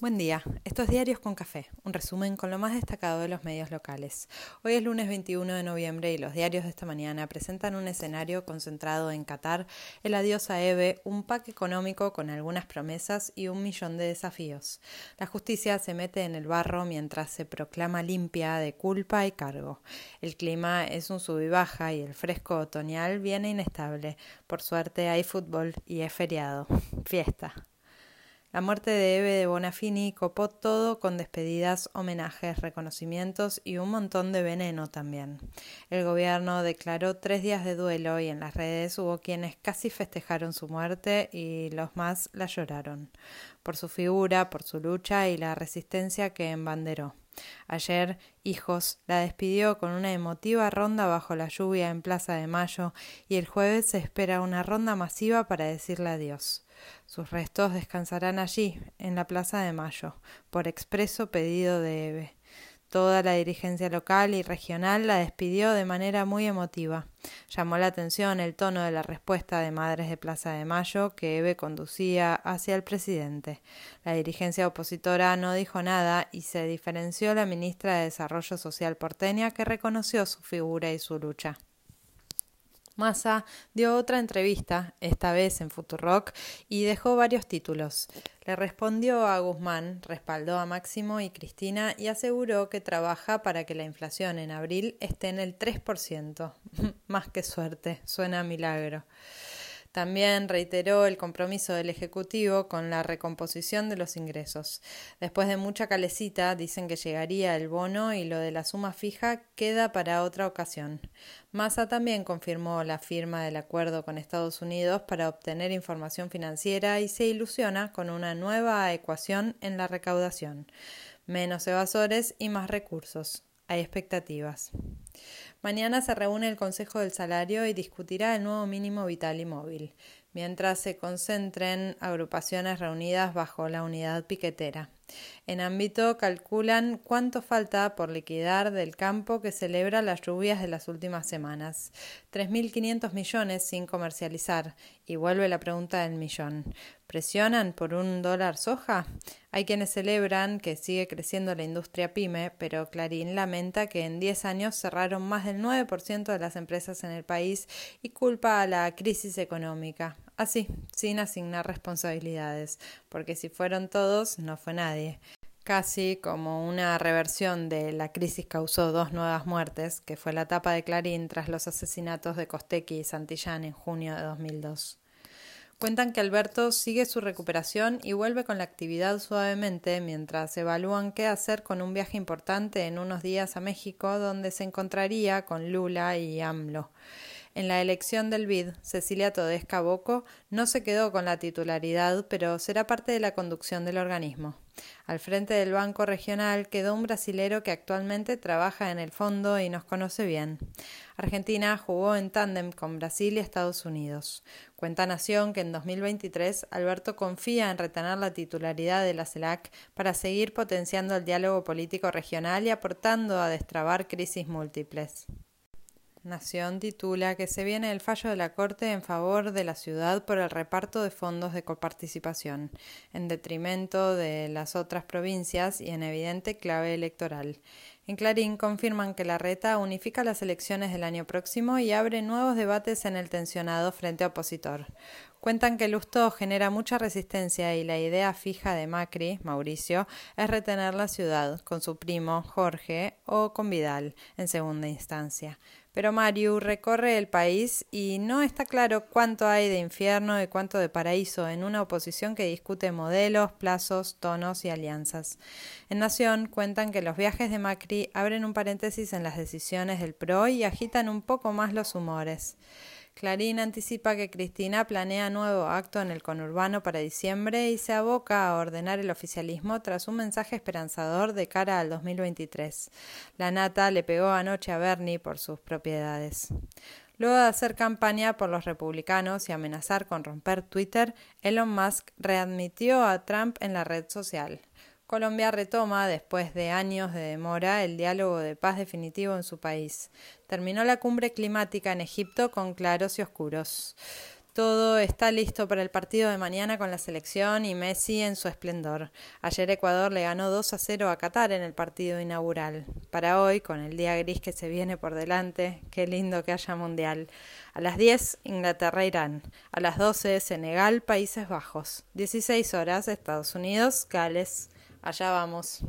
Buen día, estos Diarios con Café, un resumen con lo más destacado de los medios locales. Hoy es lunes 21 de noviembre y los diarios de esta mañana presentan un escenario concentrado en Qatar, el adiós a Eve, un pack económico con algunas promesas y un millón de desafíos. La justicia se mete en el barro mientras se proclama limpia de culpa y cargo. El clima es un sub y baja y el fresco otoñal viene inestable. Por suerte hay fútbol y es feriado. Fiesta. La muerte de Eve de Bonafini copó todo con despedidas, homenajes, reconocimientos y un montón de veneno también. El gobierno declaró tres días de duelo y en las redes hubo quienes casi festejaron su muerte y los más la lloraron, por su figura, por su lucha y la resistencia que embanderó. Ayer, Hijos la despidió con una emotiva ronda bajo la lluvia en Plaza de Mayo y el jueves se espera una ronda masiva para decirle adiós. Sus restos descansarán allí, en la Plaza de Mayo, por expreso pedido de Eve. Toda la dirigencia local y regional la despidió de manera muy emotiva. Llamó la atención el tono de la respuesta de Madres de Plaza de Mayo que Eve conducía hacia el presidente. La dirigencia opositora no dijo nada y se diferenció la ministra de Desarrollo Social porteña que reconoció su figura y su lucha. Massa dio otra entrevista, esta vez en Futurock, y dejó varios títulos. Le respondió a Guzmán, respaldó a Máximo y Cristina y aseguró que trabaja para que la inflación en abril esté en el 3%. Más que suerte, suena a milagro. También reiteró el compromiso del Ejecutivo con la recomposición de los ingresos. Después de mucha calecita, dicen que llegaría el bono y lo de la suma fija queda para otra ocasión. Massa también confirmó la firma del acuerdo con Estados Unidos para obtener información financiera y se ilusiona con una nueva ecuación en la recaudación. Menos evasores y más recursos. Hay expectativas. Mañana se reúne el Consejo del Salario y discutirá el nuevo mínimo vital y móvil, mientras se concentren agrupaciones reunidas bajo la unidad piquetera. En ámbito calculan cuánto falta por liquidar del campo que celebra las lluvias de las últimas semanas. 3.500 millones sin comercializar. Y vuelve la pregunta del millón. ¿Presionan por un dólar soja? Hay quienes celebran que sigue creciendo la industria pyme, pero Clarín lamenta que en 10 años cerraron más del 9% de las empresas en el país y culpa a la crisis económica. Así, sin asignar responsabilidades, porque si fueron todos, no fue nadie casi como una reversión de la crisis causó dos nuevas muertes, que fue la tapa de Clarín tras los asesinatos de Costequi y Santillán en junio de 2002. Cuentan que Alberto sigue su recuperación y vuelve con la actividad suavemente mientras evalúan qué hacer con un viaje importante en unos días a México donde se encontraría con Lula y AMLO. En la elección del BID, Cecilia Todesca Boco no se quedó con la titularidad, pero será parte de la conducción del organismo. Al frente del Banco Regional quedó un brasilero que actualmente trabaja en el fondo y nos conoce bien. Argentina jugó en tándem con Brasil y Estados Unidos. Cuenta Nación que en 2023 Alberto confía en retener la titularidad de la CELAC para seguir potenciando el diálogo político regional y aportando a destrabar crisis múltiples. Nación titula que se viene el fallo de la Corte en favor de la ciudad por el reparto de fondos de coparticipación, en detrimento de las otras provincias y en evidente clave electoral. En Clarín confirman que la reta unifica las elecciones del año próximo y abre nuevos debates en el tensionado frente opositor. Cuentan que Lustó genera mucha resistencia y la idea fija de Macri, Mauricio, es retener la ciudad con su primo Jorge o con Vidal en segunda instancia. Pero Mariu recorre el país y no está claro cuánto hay de infierno y cuánto de paraíso en una oposición que discute modelos, plazos, tonos y alianzas. En Nación cuentan que los viajes de Macri abren un paréntesis en las decisiones del PRO y agitan un poco más los humores. Clarín anticipa que Cristina planea nuevo acto en el conurbano para diciembre y se aboca a ordenar el oficialismo tras un mensaje esperanzador de cara al 2023. La nata le pegó anoche a Bernie por sus propiedades. Luego de hacer campaña por los republicanos y amenazar con romper Twitter, Elon Musk readmitió a Trump en la red social. Colombia retoma, después de años de demora, el diálogo de paz definitivo en su país. Terminó la cumbre climática en Egipto con claros y oscuros. Todo está listo para el partido de mañana con la selección y Messi en su esplendor. Ayer Ecuador le ganó 2 a 0 a Qatar en el partido inaugural. Para hoy, con el día gris que se viene por delante, qué lindo que haya mundial. A las 10, Inglaterra-Irán. A las 12, Senegal, Países Bajos. 16 horas, Estados Unidos, Gales. Allá vamos.